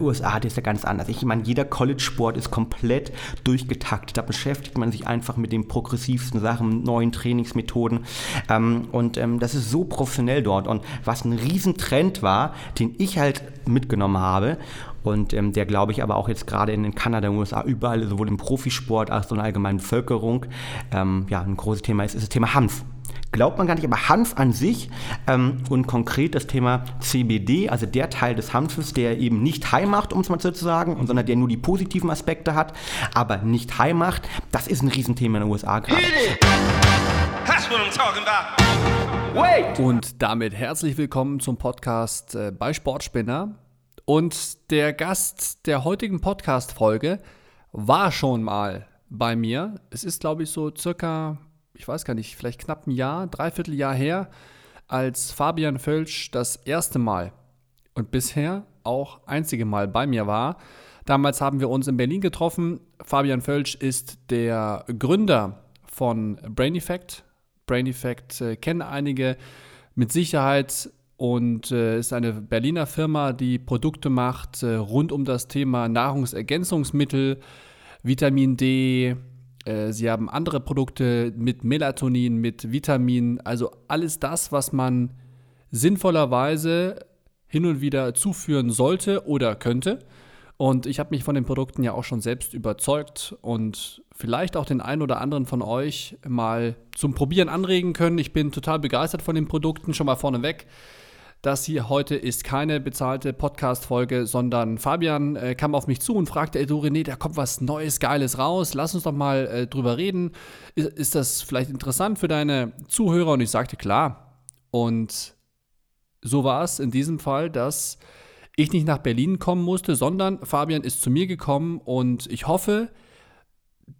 USA, das ist ja ganz anders. Ich meine, jeder College-Sport ist komplett durchgetaktet. Da beschäftigt man sich einfach mit den progressivsten Sachen, neuen Trainingsmethoden. Ähm, und ähm, das ist so professionell dort. Und was ein Riesentrend war, den ich halt mitgenommen habe, und ähm, der, glaube ich, aber auch jetzt gerade in, Kanada, den USA, überall, sowohl im Profisport als auch in der allgemeinen Bevölkerung, ähm, ja, ein großes Thema ist, ist das Thema Hanf glaubt man gar nicht, aber Hanf an sich ähm, und konkret das Thema CBD, also der Teil des Hanfes, der eben nicht high macht, um es mal so zu sagen, sondern der nur die positiven Aspekte hat, aber nicht high macht, das ist ein Riesenthema in den USA gerade. Und damit herzlich willkommen zum Podcast äh, bei Sportspinner. Und der Gast der heutigen Podcast-Folge war schon mal bei mir. Es ist, glaube ich, so circa ich weiß gar nicht, vielleicht knapp ein Jahr, dreiviertel Jahr her, als Fabian Völsch das erste Mal und bisher auch einzige Mal bei mir war. Damals haben wir uns in Berlin getroffen. Fabian Völsch ist der Gründer von Brain Effect. Brain Effect äh, kennen einige mit Sicherheit und äh, ist eine Berliner Firma, die Produkte macht äh, rund um das Thema Nahrungsergänzungsmittel, Vitamin D, äh, sie haben andere Produkte mit Melatonin, mit Vitaminen, also alles das, was man sinnvollerweise hin und wieder zuführen sollte oder könnte. Und ich habe mich von den Produkten ja auch schon selbst überzeugt und vielleicht auch den einen oder anderen von euch mal zum Probieren anregen können. Ich bin total begeistert von den Produkten, schon mal vorneweg. Das hier heute ist keine bezahlte Podcast-Folge, sondern Fabian äh, kam auf mich zu und fragte, ey du René, da kommt was Neues, Geiles raus, lass uns doch mal äh, drüber reden. Ist, ist das vielleicht interessant für deine Zuhörer? Und ich sagte, klar. Und so war es in diesem Fall, dass ich nicht nach Berlin kommen musste, sondern Fabian ist zu mir gekommen und ich hoffe,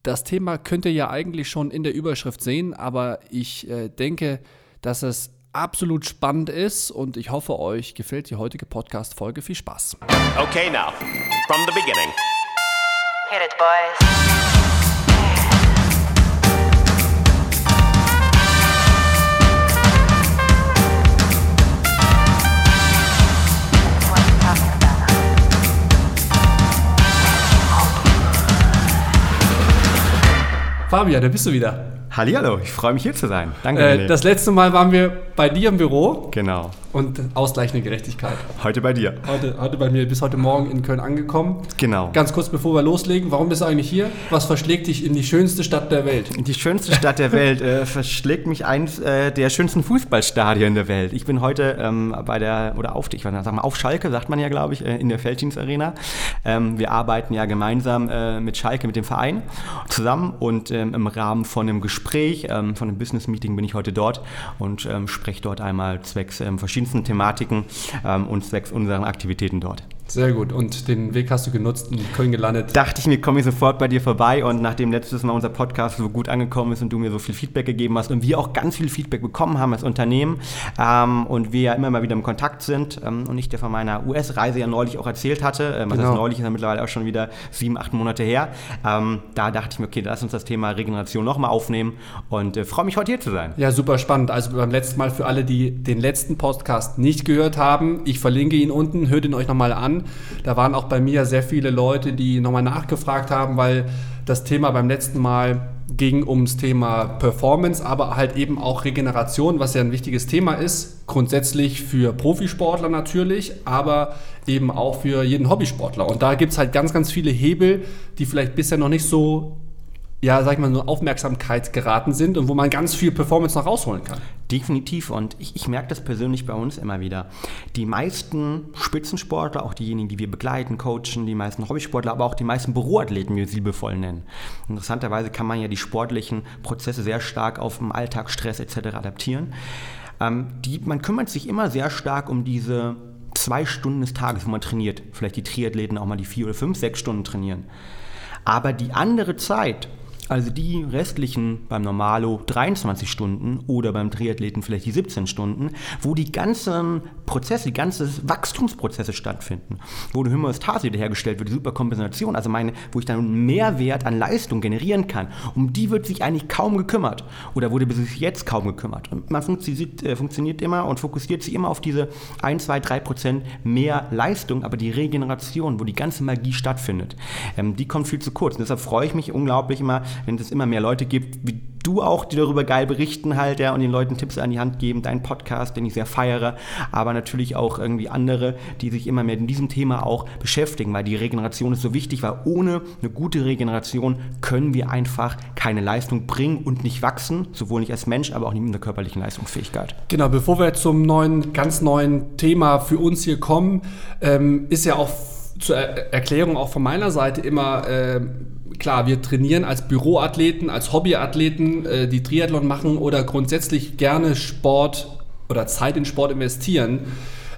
das Thema könnt ihr ja eigentlich schon in der Überschrift sehen, aber ich äh, denke, dass es absolut spannend ist und ich hoffe, euch gefällt die heutige Podcast-Folge. Viel Spaß. Okay, now, from the beginning. Hit it, boys. Fabian, da bist du wieder. Hallihallo, ich freue mich hier zu sein. Danke. Äh, das letzte Mal waren wir bei dir im Büro. Genau. Und ausgleichende Gerechtigkeit. Heute bei dir. Heute, heute bei mir, bis heute Morgen in Köln angekommen. Genau. Ganz kurz bevor wir loslegen, warum bist du eigentlich hier? Was verschlägt dich in die schönste Stadt der Welt? Die schönste Stadt der Welt äh, verschlägt mich eins äh, der schönsten Fußballstadien der Welt. Ich bin heute ähm, bei der, oder auf, ich sag mal, auf Schalke, sagt man ja, glaube ich, äh, in der Felddienst Arena. Ähm, wir arbeiten ja gemeinsam äh, mit Schalke, mit dem Verein zusammen und ähm, im Rahmen von einem Gespräch, ähm, von einem Business-Meeting bin ich heute dort und ähm, spreche dort einmal zwecks ähm, verschiedensten Thematiken ähm, und zwecks unseren Aktivitäten dort. Sehr gut. Und den Weg hast du genutzt und in Köln gelandet? Dachte ich mir, komme ich sofort bei dir vorbei. Und nachdem letztes Mal unser Podcast so gut angekommen ist und du mir so viel Feedback gegeben hast und wir auch ganz viel Feedback bekommen haben als Unternehmen ähm, und wir ja immer mal wieder im Kontakt sind ähm, und ich dir von meiner US-Reise ja neulich auch erzählt hatte, ähm, genau. das neulich ist ja mittlerweile auch schon wieder sieben, acht Monate her, ähm, da dachte ich mir, okay, lass uns das Thema Regeneration nochmal aufnehmen und äh, freue mich heute hier zu sein. Ja, super spannend. Also beim letzten Mal für alle, die den letzten Podcast nicht gehört haben, ich verlinke ihn unten, hört ihn euch nochmal an. Da waren auch bei mir sehr viele Leute, die nochmal nachgefragt haben, weil das Thema beim letzten Mal ging ums Thema Performance, aber halt eben auch Regeneration, was ja ein wichtiges Thema ist. Grundsätzlich für Profisportler natürlich, aber eben auch für jeden Hobbysportler. Und da gibt es halt ganz, ganz viele Hebel, die vielleicht bisher noch nicht so ja, sag ich mal, so Aufmerksamkeit geraten sind und wo man ganz viel Performance noch rausholen kann. Definitiv und ich, ich merke das persönlich bei uns immer wieder. Die meisten Spitzensportler, auch diejenigen, die wir begleiten, coachen, die meisten Hobbysportler, aber auch die meisten Büroathleten, wie wir sie bevoll nennen. Interessanterweise kann man ja die sportlichen Prozesse sehr stark auf den Alltagsstress etc. adaptieren. Ähm, die, man kümmert sich immer sehr stark um diese zwei Stunden des Tages, wo man trainiert. Vielleicht die Triathleten auch mal die vier oder fünf, sechs Stunden trainieren. Aber die andere Zeit, also die restlichen beim Normalo 23 Stunden oder beim Triathleten vielleicht die 17 Stunden, wo die ganzen Prozesse, die ganzen Wachstumsprozesse stattfinden, wo die Homöostase wiederhergestellt wird, die Superkompensation, also meine, wo ich dann einen Mehrwert an Leistung generieren kann, um die wird sich eigentlich kaum gekümmert oder wurde bis jetzt kaum gekümmert. Und man funktioniert, äh, funktioniert immer und fokussiert sich immer auf diese 1, 2, 3 Prozent mehr Leistung, aber die Regeneration, wo die ganze Magie stattfindet, ähm, die kommt viel zu kurz. Und deshalb freue ich mich unglaublich immer, wenn es immer mehr Leute gibt, wie du auch, die darüber geil berichten halt, ja, und den Leuten Tipps an die Hand geben, dein Podcast, den ich sehr feiere, aber natürlich auch irgendwie andere, die sich immer mehr in diesem Thema auch beschäftigen, weil die Regeneration ist so wichtig, weil ohne eine gute Regeneration können wir einfach keine Leistung bringen und nicht wachsen, sowohl nicht als Mensch, aber auch nicht mit der körperlichen Leistungsfähigkeit. Genau, bevor wir zum neuen, ganz neuen Thema für uns hier kommen, ähm, ist ja auch zur er Erklärung auch von meiner Seite immer äh, klar, wir trainieren als Büroathleten, als Hobbyathleten, äh, die Triathlon machen oder grundsätzlich gerne Sport oder Zeit in Sport investieren.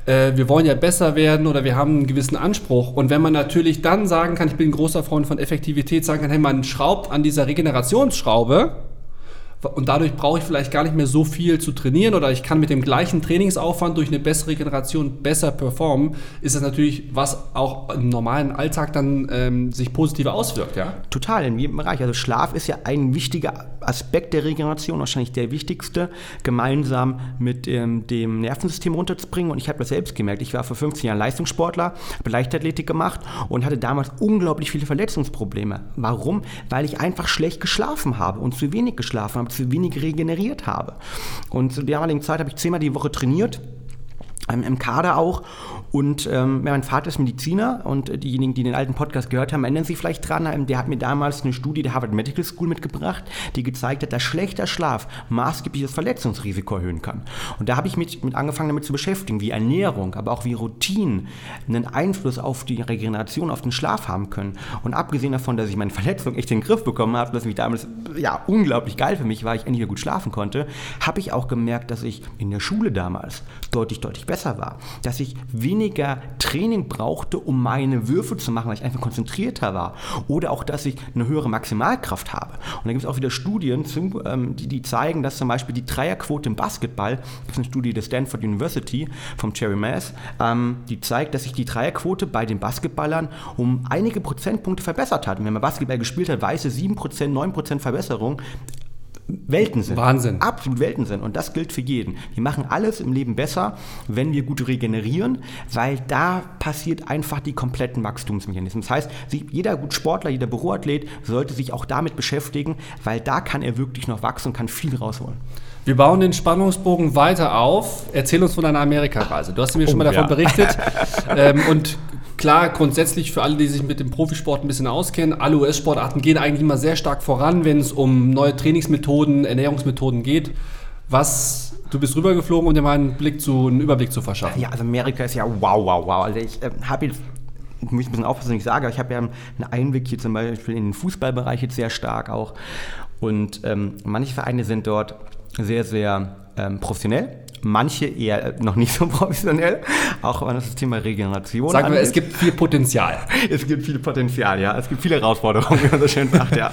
Äh, wir wollen ja besser werden oder wir haben einen gewissen Anspruch. Und wenn man natürlich dann sagen kann, ich bin ein großer Freund von Effektivität, sagen kann, hey, man schraubt an dieser Regenerationsschraube, und dadurch brauche ich vielleicht gar nicht mehr so viel zu trainieren oder ich kann mit dem gleichen Trainingsaufwand durch eine bessere Generation besser performen, ist das natürlich, was auch im normalen Alltag dann ähm, sich positiv auswirkt, ja? Total, in jedem Bereich. Also Schlaf ist ja ein wichtiger Aspekt der Regeneration, wahrscheinlich der wichtigste, gemeinsam mit ähm, dem Nervensystem runterzubringen. Und ich habe das selbst gemerkt. Ich war vor 15 Jahren Leistungssportler, habe Leichtathletik gemacht und hatte damals unglaublich viele Verletzungsprobleme. Warum? Weil ich einfach schlecht geschlafen habe und zu wenig geschlafen habe zu wenig regeneriert habe. Und zu der damaligen Zeit habe ich zehnmal die Woche trainiert im Kader auch. Und ähm, mein Vater ist Mediziner und diejenigen, die den alten Podcast gehört haben, erinnern sich vielleicht dran. Ähm, der hat mir damals eine Studie der Harvard Medical School mitgebracht, die gezeigt hat, dass schlechter Schlaf maßgeblich das Verletzungsrisiko erhöhen kann. Und da habe ich mich mit angefangen damit zu beschäftigen, wie Ernährung, aber auch wie Routinen einen Einfluss auf die Regeneration, auf den Schlaf haben können. Und abgesehen davon, dass ich meine Verletzung echt in den Griff bekommen habe, dass mich damals ja unglaublich geil für mich war, ich endlich wieder gut schlafen konnte, habe ich auch gemerkt, dass ich in der Schule damals deutlich, deutlich besser war. Dass ich weniger Training brauchte, um meine Würfe zu machen, weil ich einfach konzentrierter war. Oder auch, dass ich eine höhere Maximalkraft habe. Und da gibt es auch wieder Studien, ähm, die, zeigen, dass zum Beispiel die Dreierquote im Basketball, das ist eine Studie der Stanford University vom Cherry Mass, ähm, die zeigt, dass sich die Dreierquote bei den Basketballern um einige Prozentpunkte verbessert hat. Und wenn man Basketball gespielt hat, weiß es 7%, 9% Verbesserung Welten sind. Wahnsinn. Absolut Welten sind. Und das gilt für jeden. Wir machen alles im Leben besser, wenn wir gut regenerieren, weil da passiert einfach die kompletten Wachstumsmechanismen. Das heißt, jeder gut Sportler, jeder Büroathlet sollte sich auch damit beschäftigen, weil da kann er wirklich noch wachsen und kann viel rausholen. Wir bauen den Spannungsbogen weiter auf. Erzähl uns von deiner Amerikareise. Du hast mir schon oh, mal davon ja. berichtet. ähm, und Klar, grundsätzlich für alle, die sich mit dem Profisport ein bisschen auskennen, alle US-Sportarten gehen eigentlich immer sehr stark voran, wenn es um neue Trainingsmethoden, Ernährungsmethoden geht. Was Du bist rübergeflogen, um dir mal einen, Blick zu, einen Überblick zu verschaffen. Ja, also Amerika ist ja wow, wow, wow. Also ich äh, habe jetzt, ich muss ein bisschen aufpassen, was ich sage, aber ich habe ja einen Einblick hier zum Beispiel in den Fußballbereich jetzt sehr stark auch. Und ähm, manche Vereine sind dort sehr, sehr ähm, professionell manche eher noch nicht so professionell, auch wenn das Thema Regeneration Sagen wir, es gibt viel Potenzial. es gibt viel Potenzial, ja. Es gibt viele Herausforderungen, wie man so schön sagt, ja.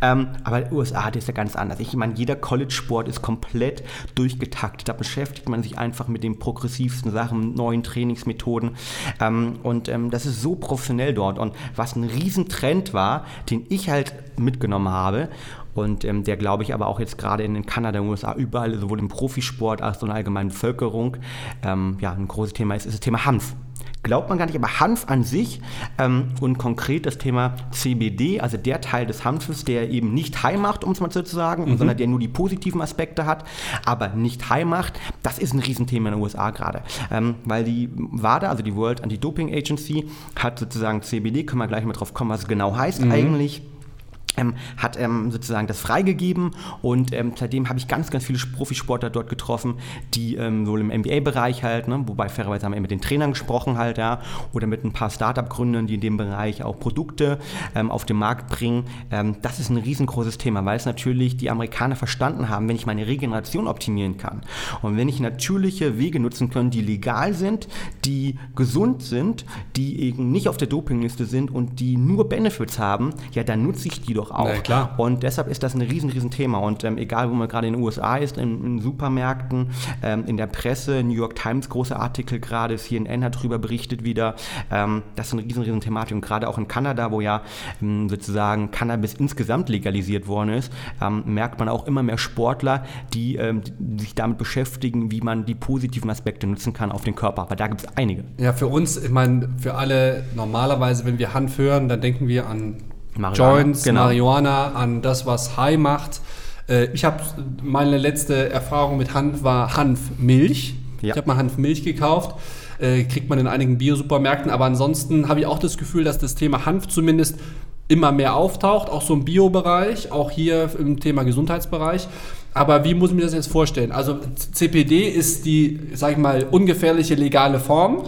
ähm, aber in den USA das ist ja ganz anders. Ich meine, jeder College-Sport ist komplett durchgetaktet. Da beschäftigt man sich einfach mit den progressivsten Sachen, neuen Trainingsmethoden. Ähm, und ähm, das ist so professionell dort. Und was ein Riesentrend war, den ich halt mitgenommen habe, und ähm, der, glaube ich, aber auch jetzt gerade in Kanada, in den USA, überall, sowohl im Profisport als auch in der allgemeinen Bevölkerung, ähm, ja, ein großes Thema ist, ist das Thema Hanf glaubt man gar nicht, aber Hanf an sich ähm, und konkret das Thema CBD, also der Teil des Hanfes, der eben nicht high macht, um es mal so zu sagen, mhm. sondern der nur die positiven Aspekte hat, aber nicht high macht, das ist ein Riesenthema in den USA gerade. Ähm, weil die WADA, also die World Anti-Doping Agency, hat sozusagen CBD, können wir gleich mal drauf kommen, was es genau heißt mhm. eigentlich ähm, hat ähm, sozusagen das freigegeben und ähm, seitdem habe ich ganz, ganz viele Profisportler dort getroffen, die ähm, so im MBA-Bereich halt, ne, wobei fairerweise haben wir mit den Trainern gesprochen halt, ja, oder mit ein paar Startup-Gründern, die in dem Bereich auch Produkte ähm, auf den Markt bringen. Ähm, das ist ein riesengroßes Thema, weil es natürlich die Amerikaner verstanden haben, wenn ich meine Regeneration optimieren kann und wenn ich natürliche Wege nutzen kann, die legal sind, die gesund sind, die eben nicht auf der Dopingliste sind und die nur Benefits haben, ja, dann nutze ich die doch doch auch. Na, klar. Und deshalb ist das ein riesen, riesen Thema. Und ähm, egal, wo man gerade in den USA ist, in, in Supermärkten, ähm, in der Presse, New York Times, große Artikel gerade, CNN hat darüber berichtet wieder, ähm, das ist eine riesen, riesen Thematik. Und gerade auch in Kanada, wo ja ähm, sozusagen Cannabis insgesamt legalisiert worden ist, ähm, merkt man auch immer mehr Sportler, die, ähm, die sich damit beschäftigen, wie man die positiven Aspekte nutzen kann auf den Körper. Aber da gibt es einige. Ja, für uns, ich meine, für alle normalerweise, wenn wir Hanf hören, dann denken wir an Marihuana, Joints, genau. Marihuana, an das, was High macht. Äh, ich habe meine letzte Erfahrung mit Hanf war Hanfmilch. Ja. Ich habe mal Hanfmilch gekauft. Äh, kriegt man in einigen Biosupermärkten, aber ansonsten habe ich auch das Gefühl, dass das Thema Hanf zumindest immer mehr auftaucht, auch so im Biobereich, auch hier im Thema Gesundheitsbereich. Aber wie muss ich mir das jetzt vorstellen? Also CPD ist die, sag ich mal, ungefährliche legale Form.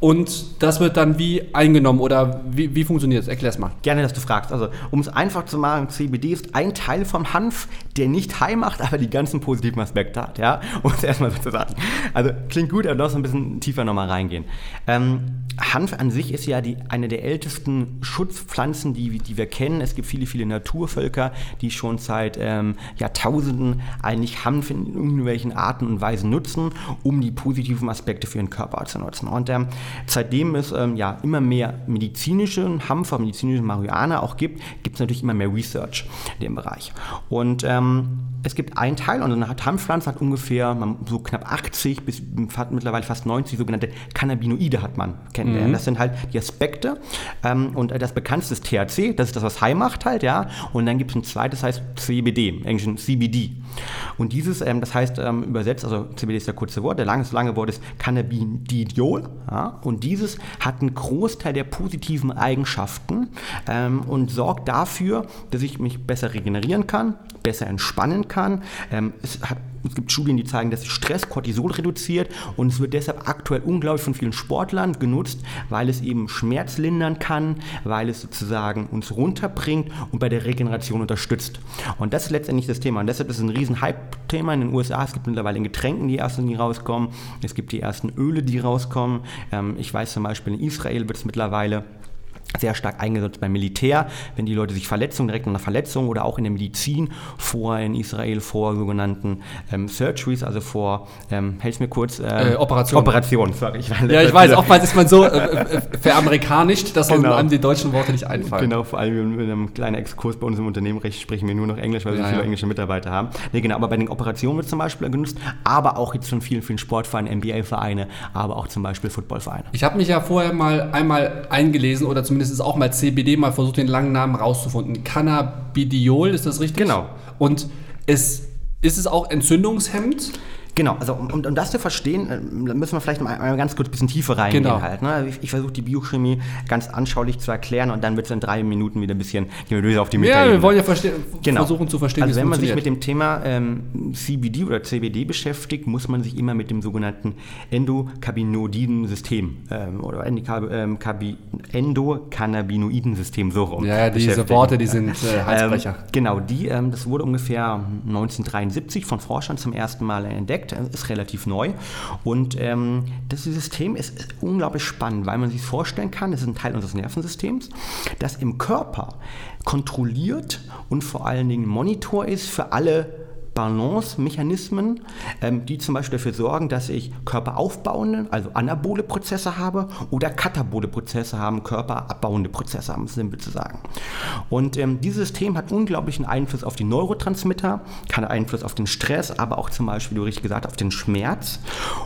Und das wird dann wie eingenommen oder wie, wie funktioniert das? Erklär's mal. Gerne, dass du fragst. Also, um es einfach zu machen, CBD ist ein Teil vom Hanf, der nicht high macht, aber die ganzen positiven Aspekte hat, ja? Um es erstmal so zu sagen. Also, klingt gut, aber lass ein bisschen tiefer nochmal reingehen. Ähm, Hanf an sich ist ja die, eine der ältesten Schutzpflanzen, die, die wir kennen. Es gibt viele, viele Naturvölker, die schon seit ähm, Jahrtausenden eigentlich Hanf in irgendwelchen Arten und Weisen nutzen, um die positiven Aspekte für ihren Körper zu nutzen. Und ähm, seitdem es ähm, ja immer mehr medizinische Hanf, medizinische Marihuana auch gibt, gibt es natürlich immer mehr Research in dem Bereich. Und ähm, es gibt einen Teil, und eine Hanfpflanze hat ungefähr so knapp 80 bis mittlerweile fast 90 sogenannte Cannabinoide hat man kennenlernen. Das sind halt die Aspekte. Ähm, und das bekannteste ist THC, das ist das, was High macht halt, ja. Und dann gibt es ein zweites, das heißt CBD, im Englischen CBD. Und dieses, ähm, das heißt ähm, übersetzt, also CBD ist der kurze Wort, der lange, das lange Wort ist Cannabidiol. Ja? Und dieses hat einen Großteil der positiven Eigenschaften ähm, und sorgt dafür, dass ich mich besser regenerieren kann, besser entspannen kann. Ähm, es, hat, es gibt Studien, die zeigen, dass Stress Cortisol reduziert und es wird deshalb aktuell unglaublich von vielen Sportlern genutzt, weil es eben Schmerz lindern kann, weil es sozusagen uns runterbringt und bei der Regeneration unterstützt. Und das ist letztendlich das Thema. Und deshalb ist es ein riesen Hype-Thema in den USA. Es gibt mittlerweile in Getränken die ersten, die rauskommen. Es gibt die ersten Öle, die rauskommen. Ähm, ich weiß zum Beispiel, in Israel wird es mittlerweile sehr stark eingesetzt beim Militär, wenn die Leute sich Verletzungen, direkt nach einer Verletzung oder auch in der Medizin vor in Israel vor sogenannten ähm, Surgeries, also vor, ähm, helf mir kurz, ähm, Äh, Operationen. Operationen, sorry. Ich war Ja, ich weiß, oftmals ist man so äh, äh, veramerikanischt, dass Genau. einem die deutschen Worte nicht einfallen. Genau, vor allem mit einem kleinen Exkurs bei uns im Unternehmen sprechen wir nur noch Englisch, weil wir Ja, so viele ja. englische Mitarbeiter haben. Nee, genau, aber bei den Operationen wird zum Beispiel genutzt, aber auch jetzt von vielen, vielen Sportvereinen, NBA-Vereine, aber auch zum Beispiel Footballvereine. Ich habe mich ja vorher mal einmal eingelesen oder zumindest ist auch mal CBD mal versucht, den langen Namen rauszufinden. Cannabidiol, ist das richtig? Genau. Und es, ist es auch entzündungshemmend? Genau, also um, um, um das zu verstehen, äh, müssen wir vielleicht mal, mal ganz kurz ein bisschen tiefer reingehen Genau. halt. Ne? Ich, ich versuche die Biochemie ganz anschaulich zu erklären und dann wird es in drei Minuten wieder ein bisschen gehen wir auf die Ja, Metaebene. wir wollen ja Genau. versuchen zu verstehen, also wenn man sich mit dem Thema ähm, CBD oder CBD beschäftigt, muss man sich immer mit dem sogenannten Endokannabinoiden-System ähm, oder ähm, Kabi- Endokannabinoiden-System so rum Ja, ja, diese. Worte, die sind äh, Halsbrecher. Ähm, genau, die, ähm, das wurde ungefähr 1973 von Forschern zum ersten Mal entdeckt, äh, ist relativ neu. Und ähm, das System ist, ist unglaublich spannend, weil man sich vorstellen kann, es ist ein Teil unseres Nervensystems, das im Körper kontrolliert und vor allen Dingen Monitor ist für alle Balance-Mechanismen, ähm, die zum Beispiel dafür sorgen, dass ich körperaufbauende, also anabole Prozesse habe oder katabole Prozesse haben, körperabbauende Prozesse haben, simpel zu sagen. Und ähm, dieses System hat unglaublichen Einfluss auf die Neurotransmitter, kann Einfluss auf den Stress, aber auch zum Beispiel, wie du richtig gesagt auf den Schmerz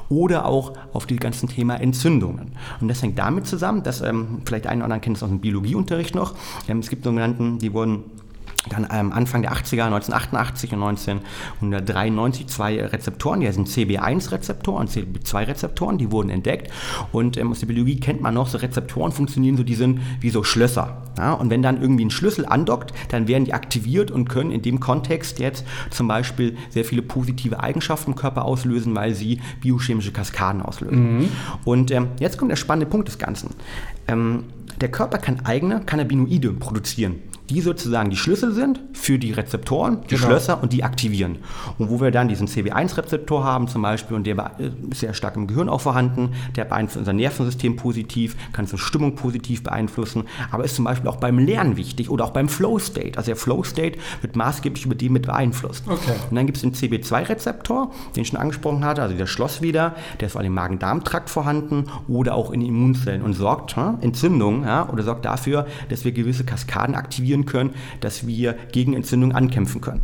oder auch auf die ganzen Thema Entzündungen. Und das hängt damit zusammen, dass ähm, vielleicht einen oder anderen kennt es aus dem Biologieunterricht noch, ähm, es gibt sogenannten, die wurden dann ähm, Anfang der 80er, 1988 und 1993 zwei Rezeptoren, die sind CB1-Rezeptoren und CB2-Rezeptoren, die wurden entdeckt. Und ähm, aus der Biologie kennt man noch, so Rezeptoren funktionieren so, die sind wie so Schlösser. Ja? Und wenn dann irgendwie ein Schlüssel andockt, dann werden die aktiviert und können in dem Kontext jetzt zum Beispiel sehr viele positive Eigenschaften im Körper auslösen, weil sie biochemische Kaskaden auslösen. Und ähm, jetzt kommt der spannende Punkt des Ganzen. Ähm, der Körper kann eigene Cannabinoide produzieren die sozusagen die Schlüssel sind für die Rezeptoren, die Genau. Schlösser und die aktivieren. Und wo wir dann diesen CB1-Rezeptor haben zum Beispiel und der bee- ist sehr stark im Gehirn auch vorhanden, der beeinflusst unser Nervensystem positiv, kann unsere Stimmung positiv beeinflussen, aber ist zum Beispiel auch beim Lernen wichtig oder auch beim Flow-State. Also der Flow-State wird maßgeblich über den mit beeinflusst. Okay. Und dann gibt es den CB2-Rezeptor, den ich schon angesprochen hatte, also der Schlosswider, der ist vor allem im Magen-Darm-Trakt vorhanden oder auch in den Immunzellen und sorgt ja, Entzündungen ja, oder sorgt dafür, dass wir gewisse Kaskaden aktivieren können, dass wir gegen Entzündungen ankämpfen können.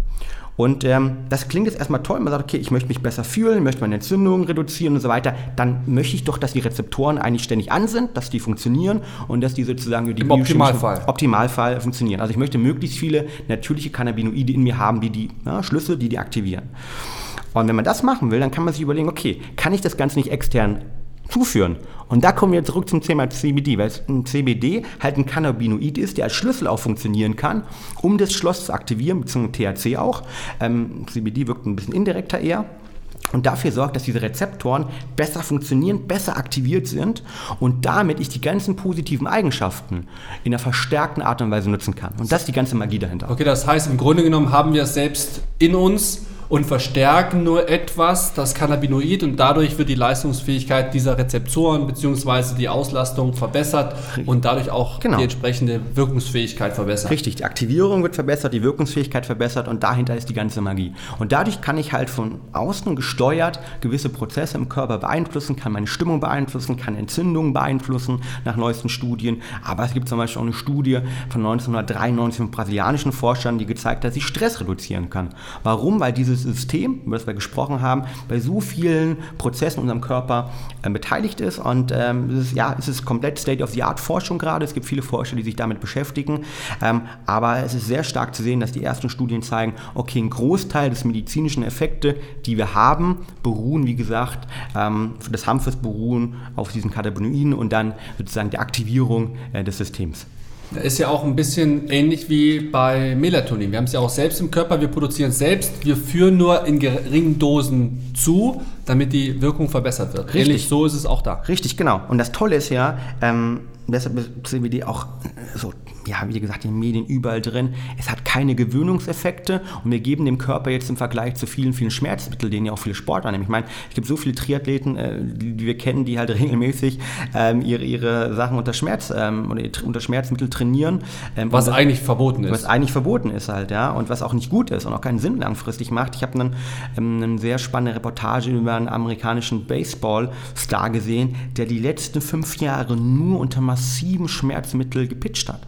Und ähm, das klingt jetzt erstmal toll. Man sagt, okay, ich möchte mich besser fühlen, möchte meine Entzündungen reduzieren und so weiter. Dann möchte ich doch, dass die Rezeptoren eigentlich ständig an sind, dass die funktionieren und dass die sozusagen die Im Optimalfall. Optimalfall funktionieren. Also ich möchte möglichst viele natürliche Cannabinoide in mir haben, die die ja, Schlüssel, die die aktivieren. Und wenn man das machen will, dann kann man sich überlegen, okay, kann ich das Ganze nicht extern zuführen? Und da kommen wir zurück zum Thema CBD, weil ein CBD halt ein Cannabinoid ist, der als Schlüssel auch funktionieren kann, um das Schloss zu aktivieren, beziehungsweise THC auch. Ähm, CBD wirkt ein bisschen indirekter eher. Und dafür sorgt, dass diese Rezeptoren besser funktionieren, besser aktiviert sind und damit ich die ganzen positiven Eigenschaften in einer verstärkten Art und Weise nutzen kann. Und das ist die ganze Magie dahinter. Okay, das heißt, im Grunde genommen haben wir es selbst in uns und verstärken nur etwas, das Cannabinoid, und dadurch wird die Leistungsfähigkeit dieser Rezeptoren bzw. die Auslastung verbessert und dadurch auch Genau. die entsprechende Wirkungsfähigkeit verbessert. Richtig, die Aktivierung wird verbessert, die Wirkungsfähigkeit verbessert und dahinter ist die ganze Magie. Und dadurch kann ich halt von außen gesteuert gewisse Prozesse im Körper beeinflussen, kann meine Stimmung beeinflussen, kann Entzündungen beeinflussen nach neuesten Studien. Aber es gibt zum Beispiel auch eine Studie von 1993 von brasilianischen Forschern, die gezeigt hat, dass ich Stress reduzieren kann. Warum? Weil dieses System, über das wir gesprochen haben, bei so vielen Prozessen in unserem Körper äh, beteiligt ist und ähm, es ist, ja, es ist komplett State-of-the-Art-Forschung gerade. Es gibt viele Forscher, die sich damit beschäftigen. Ähm, aber es ist sehr stark zu sehen, dass die ersten Studien zeigen, okay, ein Großteil des medizinischen Effekte, die wir haben, beruhen, wie gesagt, ähm, des Hanfes beruhen auf diesen Cannabinoiden und dann sozusagen der Aktivierung äh, des Systems. Ist ja auch ein bisschen ähnlich wie bei Melatonin. Wir haben es ja auch selbst im Körper, wir produzieren es selbst, wir führen nur in geringen Dosen zu, damit die Wirkung verbessert wird. Richtig. Ähnlich so ist es auch da. Richtig, genau. Und das Tolle ist ja, ähm, deshalb ist CBD auch äh, so, ja, wie gesagt, in den Medien überall drin. Es hat keine Gewöhnungseffekte und wir geben dem Körper jetzt im Vergleich zu vielen, vielen Schmerzmitteln, denen ja auch viele Sportler nehmen. Ich meine, es gibt so viele Triathleten, äh, die, wir kennen, die halt regelmäßig ähm, ihre, ihre Sachen unter Schmerz ähm, oder unter Schmerzmittel trainieren. Ähm, Was eigentlich verboten was ist. eigentlich verboten ist halt, ja, und was auch nicht gut ist und auch keinen Sinn langfristig macht. Ich habe einen, ähm, eine sehr spannende Reportage über einen amerikanischen Baseball-Star gesehen, der die letzten fünf Jahre nur unter massiven Schmerzmitteln gepitcht hat.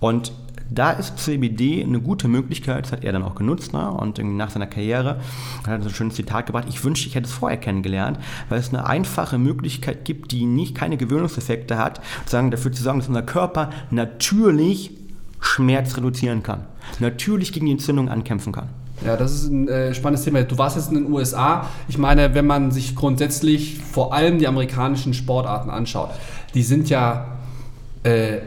Und da ist CBD eine gute Möglichkeit, das hat er dann auch genutzt, ne? und nach seiner Karriere hat er so ein schönes Zitat gebracht, ich wünschte, ich hätte es vorher kennengelernt, weil es eine einfache Möglichkeit gibt, die nicht keine Gewöhnungseffekte hat, sozusagen dafür zu sorgen, dass unser Körper natürlich Schmerz reduzieren kann, natürlich gegen die Entzündung ankämpfen kann. Ja, das ist ein äh, spannendes Thema. Du warst jetzt in den USA. Ich meine, wenn man sich grundsätzlich vor allem die amerikanischen Sportarten anschaut, die sind ja, äh,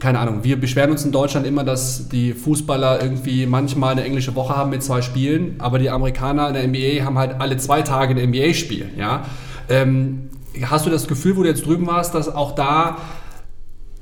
keine Ahnung, wir beschweren uns in Deutschland immer, dass die Fußballer irgendwie manchmal eine englische Woche haben mit zwei Spielen, aber die Amerikaner in der NBA haben halt alle zwei Tage ein NBA-Spiel. Ja? Ähm, hast du das Gefühl, wo du jetzt drüben warst, dass auch da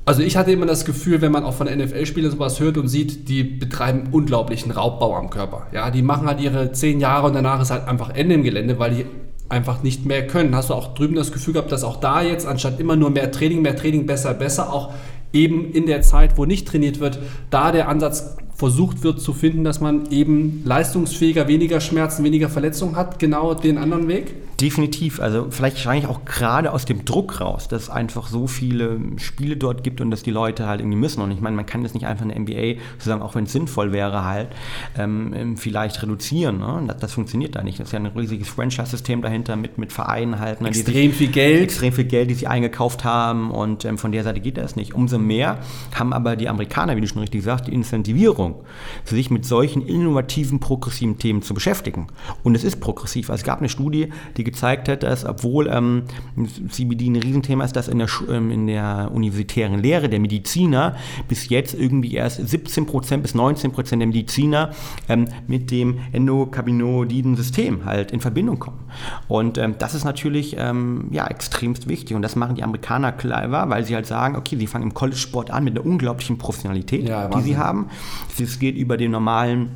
also ich hatte immer das Gefühl, wenn man auch von NFL-Spielern sowas hört und sieht, die betreiben unglaublichen Raubbau am Körper. Ja, die machen halt ihre zehn Jahre und danach ist halt einfach Ende im Gelände, weil die einfach nicht mehr können. Hast du auch drüben das Gefühl gehabt, dass auch da jetzt anstatt immer nur mehr Training, mehr Training, besser, besser, auch eben in der Zeit, wo nicht trainiert wird, da der Ansatz versucht wird zu finden, dass man eben leistungsfähiger, weniger Schmerzen, weniger Verletzungen hat, genau den anderen Weg? Definitiv, also vielleicht wahrscheinlich auch gerade aus dem Druck raus, dass es einfach so viele Spiele dort gibt und dass die Leute halt irgendwie müssen. Und ich meine, man kann das nicht einfach in der NBA, sozusagen, auch wenn es sinnvoll wäre, halt ähm, vielleicht reduzieren. Ne? Das, das, funktioniert da nicht. Das ist ja ein riesiges Franchise-System dahinter mit, mit Vereinen halt. Ne, extrem viel Geld. Extrem viel Geld, die sie eingekauft haben und ähm, von der Seite geht das nicht. Umso mehr haben aber die Amerikaner, wie du schon richtig sagst, die Incentivierung, sich mit solchen innovativen, progressiven Themen zu beschäftigen. Und es ist progressiv. Also es gab eine Studie, die gezeigt hat, dass obwohl ähm, CBD ein Riesenthema ist, dass in der, ähm, in der universitären Lehre der Mediziner bis jetzt irgendwie erst 17% bis 19% der Mediziner ähm, mit dem endokannabinoiden System halt in Verbindung kommen. Und ähm, das ist natürlich ähm, ja, extremst wichtig. Und das machen die Amerikaner clever, weil sie halt sagen, okay, sie fangen im College-Sport an mit einer unglaublichen Professionalität, Ja, die sie haben. Das geht über den normalen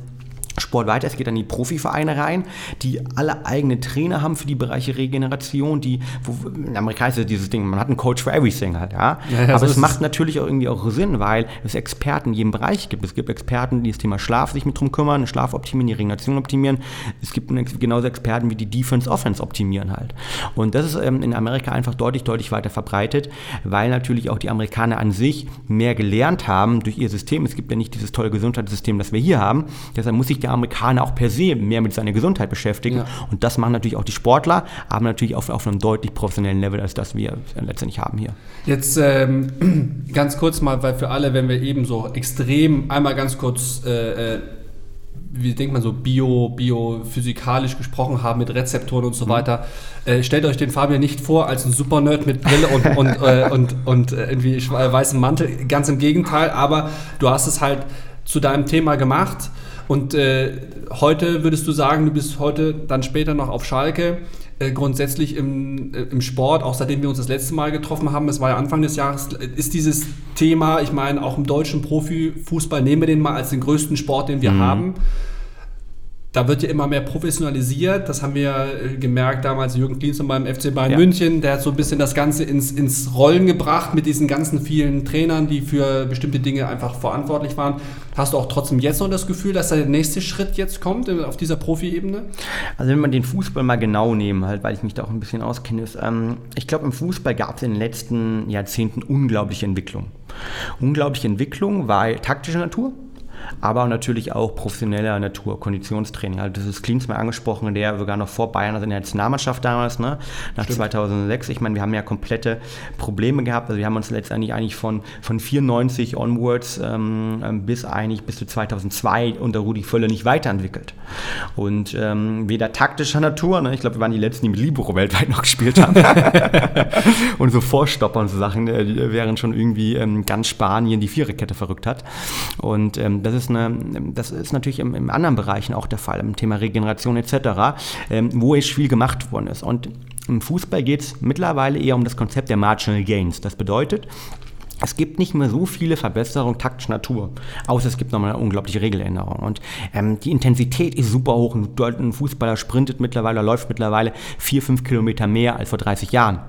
Sport weiter, es geht an die Profivereine rein, die alle eigene Trainer haben für die Bereiche Regeneration, die, wo, in Amerika ist ja dieses Ding, man hat einen Coach for everything halt, ja. ja, ja Aber so es macht natürlich auch irgendwie auch Sinn, weil es Experten in jedem Bereich gibt. Es gibt Experten, die das Thema Schlaf sich mit drum kümmern, Schlaf optimieren, die Regeneration optimieren. Es gibt genauso Experten, wie die Defense, Offense optimieren halt. Und das ist ähm, in Amerika einfach deutlich, deutlich weiter verbreitet, weil natürlich auch die Amerikaner an sich mehr gelernt haben durch ihr System. Es gibt ja nicht dieses tolle Gesundheitssystem, das wir hier haben. Deshalb muss sich der Amerikaner auch per se mehr mit seiner Gesundheit beschäftigen. Ja. Und das machen natürlich auch die Sportler, aber natürlich auf, auf einem deutlich professionellen Level, als das wir letztendlich haben hier. Jetzt ähm, ganz kurz mal, weil für alle, wenn wir eben so extrem einmal ganz kurz äh, äh wie denkt man so, bio, biophysikalisch gesprochen haben mit Rezeptoren und so mhm. weiter. Äh, stellt euch den Fabian nicht vor als ein Super-Nerd mit Brille und, und, äh, und, und äh, irgendwie weißem Mantel. Ganz im Gegenteil, aber du hast es halt zu deinem Thema gemacht und äh, heute würdest du sagen, du bist heute dann später noch auf Schalke. Äh, grundsätzlich im, äh, im Sport, auch seitdem wir uns das letzte Mal getroffen haben, es war ja Anfang des Jahres, ist dieses Thema, ich meine, auch im deutschen Profifußball, nehmen wir den mal als den größten Sport, den wir mhm. haben da wird ja immer mehr professionalisiert. Das haben wir äh, gemerkt damals, Jürgen Klinsmann beim FC Bayern ja. München, der hat so ein bisschen das Ganze ins, ins Rollen gebracht mit diesen ganzen vielen Trainern, die für bestimmte Dinge einfach verantwortlich waren. Hast du auch trotzdem jetzt noch das Gefühl, dass der nächste Schritt jetzt kommt äh, auf dieser Profi-Ebene? Also wenn man den Fußball mal genau nehmen, halt, weil ich mich da auch ein bisschen auskenne, ist, ähm, ich glaube, im Fußball gab es in den letzten Jahrzehnten unglaubliche Entwicklung. Unglaubliche Entwicklung war taktische Natur aber natürlich auch professioneller Natur, Konditionstraining. Also das ist Klinsmann angesprochen, der sogar noch vor Bayern, also in der Nationalmannschaft damals, ne, nach Stimmt. 2006. Ich meine, wir haben ja komplette Probleme gehabt. Also wir haben uns letztendlich eigentlich von, von 94 onwards ähm, ähm, bis eigentlich bis zu 2002 unter Rudi Völler nicht weiterentwickelt. Und ähm, weder taktischer Natur, ne, ich glaube, wir waren die Letzten, die mit Libero weltweit noch gespielt haben. und so Vorstopper und so Sachen, äh, während schon irgendwie ähm, ganz Spanien die Viererkette verrückt hat. Und ähm, das ist eine, das ist natürlich im, im anderen Bereichen auch der Fall, im Thema Regeneration etc., ähm, wo es viel gemacht worden ist. Und im Fußball geht es mittlerweile eher um das Konzept der Marginal Gains. Das bedeutet, es gibt nicht mehr so viele Verbesserungen taktischer Natur, außer es gibt nochmal eine unglaubliche Regeländerung. Und ähm, die Intensität ist super hoch. Ein Fußballer sprintet mittlerweile, läuft mittlerweile vier, fünf Kilometer mehr als vor 30 Jahren.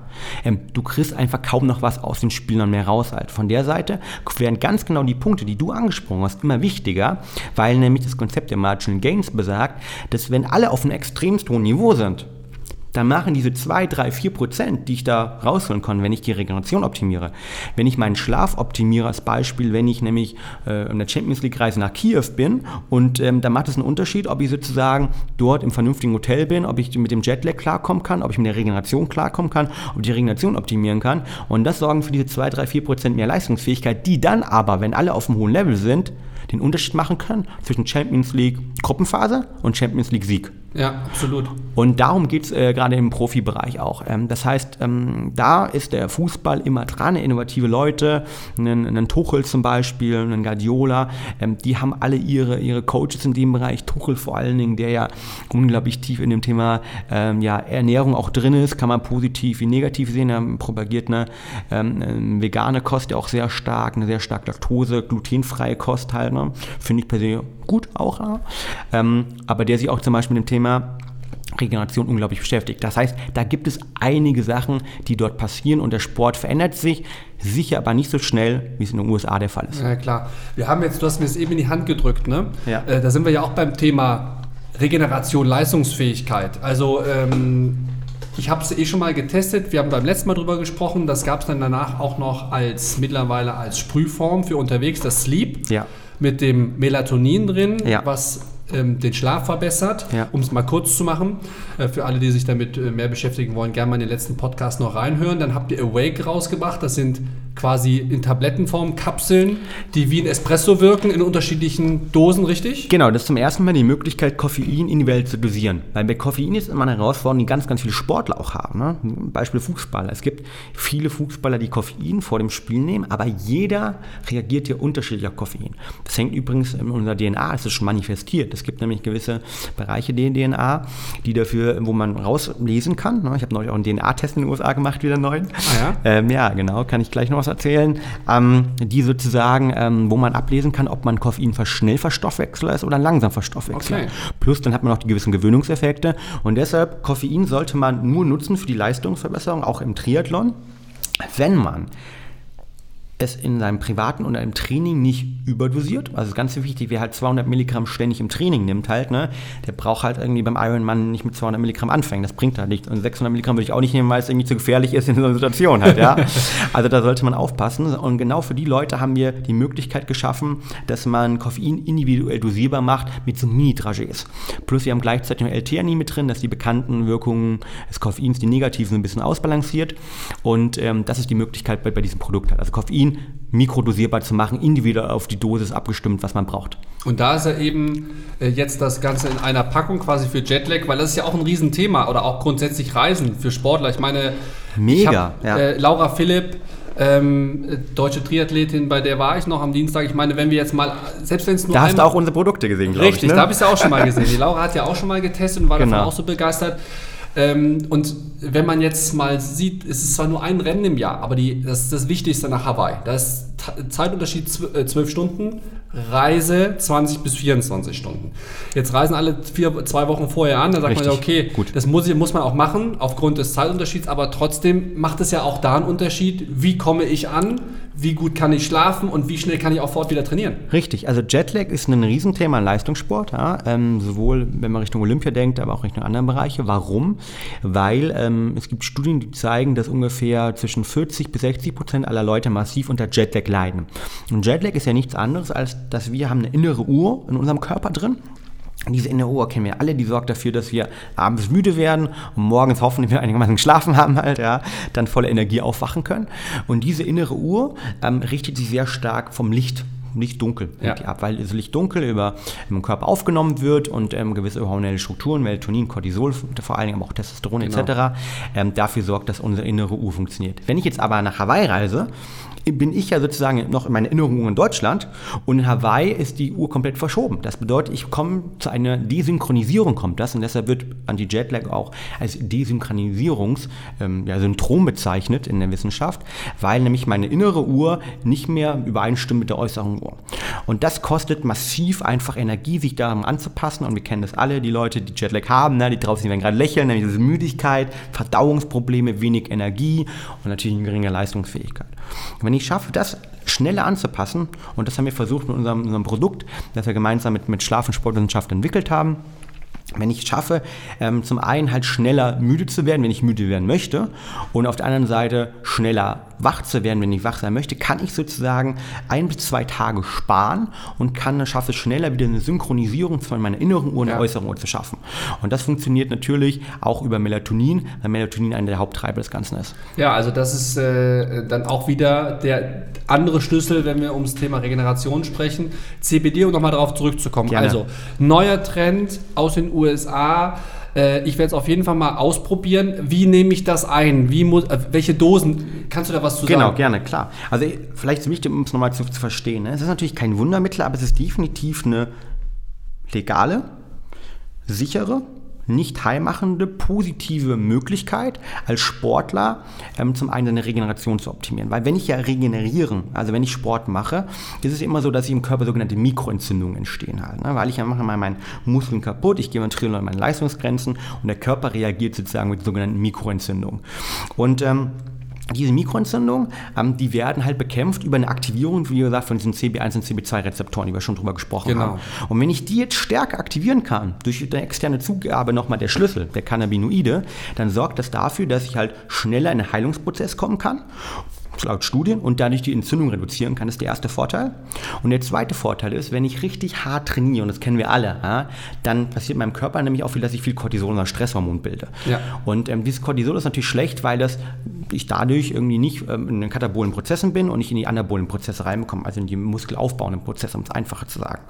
Ähm, du kriegst einfach kaum noch was aus den Spielern mehr raus. Halt. Von der Seite werden ganz genau die Punkte, die du angesprochen hast, immer wichtiger, weil nämlich das Konzept der Marginal Gains besagt, dass wenn alle auf einem extremst hohen Niveau sind, dann machen diese 2, 3, 4 Prozent, die ich da rausholen kann, wenn ich die Regeneration optimiere, wenn ich meinen Schlaf optimiere als Beispiel, wenn ich nämlich äh, in der Champions League Reise nach Kiew bin und ähm, da macht es einen Unterschied, ob ich sozusagen dort im vernünftigen Hotel bin, ob ich mit dem Jetlag klarkommen kann, ob ich mit der Regeneration klarkommen kann, ob ich die Regeneration optimieren kann und das sorgen für diese 2, 3, 4 Prozent mehr Leistungsfähigkeit, die dann aber, wenn alle auf einem hohen Level sind, den Unterschied machen können zwischen Champions League Gruppenphase und Champions League Sieg. Ja, absolut. Und darum geht es äh, gerade im Profibereich auch. Ähm, das heißt, ähm, da ist der Fußball immer dran, innovative Leute, einen, einen Tuchel zum Beispiel, einen Guardiola, ähm, die haben alle ihre, ihre Coaches in dem Bereich. Tuchel vor allen Dingen, der ja unglaublich tief in dem Thema ähm, ja, Ernährung auch drin ist, kann man positiv wie negativ sehen. Er propagiert eine ähm, vegane Kost, ja auch sehr stark, eine sehr stark Laktose, glutenfreie Kost halt. Ne? Finde ich per se gut auch. Ähm, aber der sich auch zum Beispiel mit dem Thema Regeneration unglaublich beschäftigt. Das heißt, da gibt es einige Sachen, die dort passieren und der Sport verändert sich, sicher aber nicht so schnell, wie es in den USA der Fall ist. Ja, klar. Wir haben jetzt, du hast mir das eben in die Hand gedrückt, ne? Ja. Äh, da sind wir ja auch beim Thema Regeneration, Leistungsfähigkeit. Also, ähm, ich habe es eh schon mal getestet. Wir haben beim letzten Mal drüber gesprochen. Das gab es dann danach auch noch als mittlerweile als Sprühform für unterwegs, das Sleep. Ja mit dem Melatonin drin, ja. was ähm, den Schlaf verbessert. Ja. Um es mal kurz zu machen, äh, für alle, die sich damit äh, mehr beschäftigen wollen, gerne mal in den letzten Podcast noch reinhören. Dann habt ihr Awake rausgebracht. Das sind quasi in Tablettenform Kapseln, die wie ein Espresso wirken, in unterschiedlichen Dosen, richtig? Genau, das ist zum ersten Mal die Möglichkeit, Koffein in die Welt zu dosieren. Weil bei Koffein ist immer eine Herausforderung, die ganz, ganz viele Sportler auch haben. Ne? Beispiel Fußballer. Es gibt viele Fußballer, die Koffein vor dem Spiel nehmen, aber jeder reagiert hier unterschiedlich auf Koffein. Das hängt übrigens in unserer DNA, es ist schon manifestiert. Es gibt nämlich gewisse Bereiche der DNA, die dafür, wo man rauslesen kann. Ne? Ich habe neulich auch einen DNA-Test in den USA gemacht, wieder neuen. Ah, ja? Ähm, ja, genau, kann ich gleich noch draus erzählen, ähm, die sozusagen, ähm, wo man ablesen kann, ob man Koffein schnell Verstoffwechsler ist oder langsam Verstoffwechsler. Okay. Plus dann hat man noch die gewissen Gewöhnungseffekte und deshalb Koffein sollte man nur nutzen für die Leistungsverbesserung, auch im Triathlon, wenn man es in seinem privaten oder im Training nicht überdosiert. Also ist ganz wichtig, wer halt 200 Milligramm ständig im Training nimmt halt, ne, der braucht halt irgendwie beim Ironman nicht mit 200 Milligramm anfangen. Das bringt halt nichts. Und 600 Milligramm würde ich auch nicht nehmen, weil es irgendwie zu gefährlich ist in so einer Situation halt, ja. also da sollte man aufpassen. Und genau für die Leute haben wir die Möglichkeit geschaffen, dass man Koffein individuell dosierbar macht mit so Mini-Dragés. Plus wir haben gleichzeitig noch L-Theanin mit drin, dass die bekannten Wirkungen des Koffeins, die negativen, ein bisschen ausbalanciert. Und ähm, das ist die Möglichkeit bei, bei diesem Produkt halt. Also Koffein mikrodosierbar zu machen, individuell auf die Dosis abgestimmt, was man braucht. Und da ist ja eben äh, jetzt das Ganze in einer Packung quasi für Jetlag, weil das ist ja auch ein Riesenthema oder auch grundsätzlich Reisen für Sportler. Ich meine, Mega, ich hab, ja. äh, Laura Philipp, ähm, deutsche Triathletin, bei der war ich noch am Dienstag. Ich meine, wenn wir jetzt mal, selbst wenn es nur. Da hast du auch unsere Produkte gesehen, glaube ich. Richtig, ne? da habe ich es ja auch schon mal gesehen. Die Laura hat ja auch schon mal getestet und war genau. davon auch so begeistert. Ähm, und wenn man jetzt mal sieht, es ist zwar nur ein Rennen im Jahr, aber die, das ist das Wichtigste nach Hawaii. Da ist Zeitunterschied 12 äh, Stunden, Reise 20 bis 24 Stunden. Jetzt reisen alle vier, zwei Wochen vorher an, da sagt Richtig. man ja, okay, Gut. das muss, muss man auch machen aufgrund des Zeitunterschieds, aber trotzdem macht es ja auch da einen Unterschied, wie komme ich an, wie gut kann ich schlafen und wie schnell kann ich auch fort wieder trainieren. Richtig, also Jetlag ist ein Riesenthema im Leistungssport, ja? ähm, sowohl wenn man Richtung Olympia denkt, aber auch Richtung anderen Bereiche. Warum? Weil ähm, es gibt Studien, die zeigen, dass ungefähr zwischen 40 bis 60 Prozent aller Leute massiv unter Jetlag leiden. Und Jetlag ist ja nichts anderes, als dass wir haben eine innere Uhr in unserem Körper drin diese innere Uhr kennen wir alle, die sorgt dafür, dass wir abends müde werden und morgens hoffentlich wir einigermaßen geschlafen haben halt, ja, dann voller Energie aufwachen können. Und diese innere Uhr ähm, richtet sich sehr stark vom Licht Licht dunkel ja. ab, weil das Licht dunkel über im Körper aufgenommen wird und ähm, gewisse hormonelle Strukturen, Melatonin, Cortisol, vor allen Dingen aber auch Testosteron genau. etc. Ähm, dafür sorgt, dass unsere innere Uhr funktioniert. Wenn ich jetzt aber nach Hawaii reise, bin ich ja sozusagen noch in meiner Erinnerung in Deutschland und in Hawaii ist die Uhr komplett verschoben. Das bedeutet, ich komme zu einer Desynchronisierung kommt das und deshalb wird Anti-Jetlag auch als Desynchronisierungssyndrom ähm, ja, bezeichnet in der Wissenschaft, weil nämlich meine innere Uhr nicht mehr übereinstimmt mit der äußeren Uhr. Und das kostet massiv einfach Energie, sich daran anzupassen und wir kennen das alle, die Leute, die Jetlag haben, ne, die draußen werden gerade lächeln, nämlich diese Müdigkeit, Verdauungsprobleme, wenig Energie und natürlich eine geringe Leistungsfähigkeit. Wenn ich schaffe, das schneller anzupassen, und das haben wir versucht mit unserem, unserem Produkt, das wir gemeinsam mit, mit Schlaf- und Sportwissenschaft entwickelt haben, wenn ich schaffe, ähm, zum einen halt schneller müde zu werden, wenn ich müde werden möchte, und auf der anderen Seite schneller wach zu werden, wenn ich wach sein möchte, kann ich sozusagen ein bis zwei Tage sparen und kann schaffe es schneller wieder eine Synchronisierung von meiner inneren Uhr und ja. der äußeren Uhr zu schaffen. Und das funktioniert natürlich auch über Melatonin, weil Melatonin einer der Haupttreiber des Ganzen ist. Ja, also das ist äh, dann auch wieder der andere Schlüssel, wenn wir ums Thema Regeneration sprechen. CBD, um nochmal darauf zurückzukommen. Gerne. Also neuer Trend aus den USA. Äh, ich werde es auf jeden Fall mal ausprobieren. Wie nehme ich das ein? Wie muss, äh, welche Dosen? Kannst du da was zu genau, sagen? Genau, gerne, klar. Also vielleicht es wichtig, um es nochmal zu, zu verstehen. Ne? Es ist natürlich kein Wundermittel, aber es ist definitiv eine legale, sichere nicht heilmachende, positive Möglichkeit als Sportler ähm, zum einen seine Regeneration zu optimieren. Weil wenn ich ja regenerieren, also wenn ich Sport mache, ist es immer so, dass im Körper sogenannte Mikroentzündungen entstehen halt. Ne? Weil ich ja mache mal meinen Muskeln kaputt, ich gehe mal an meine Leistungsgrenzen und der Körper reagiert sozusagen mit sogenannten Mikroentzündungen. Und ähm, diese Mikroentzündungen, ähm, die werden halt bekämpft über eine Aktivierung, wie gesagt, von diesen CB1 und CB2-Rezeptoren, die wir schon drüber gesprochen genau. haben. Und wenn ich die jetzt stärker aktivieren kann, durch eine externe Zugabe nochmal der Schlüssel, der Cannabinoide, dann sorgt das dafür, dass ich halt schneller in einen Heilungsprozess kommen kann laut Studien und dadurch die Entzündung reduzieren kann, ist der erste Vorteil. Und der zweite Vorteil ist, wenn ich richtig hart trainiere, und das kennen wir alle, ja, dann passiert in meinem Körper nämlich auch viel, dass ich viel Cortisol oder Stresshormon bilde. Ja. Und ähm, dieses Cortisol ist natürlich schlecht, weil das, ich dadurch irgendwie nicht ähm, in den katabolen Prozessen bin und nicht in die anabolen Prozesse reinbekomme, also in die muskelaufbauenden Prozesse, um es einfacher zu sagen.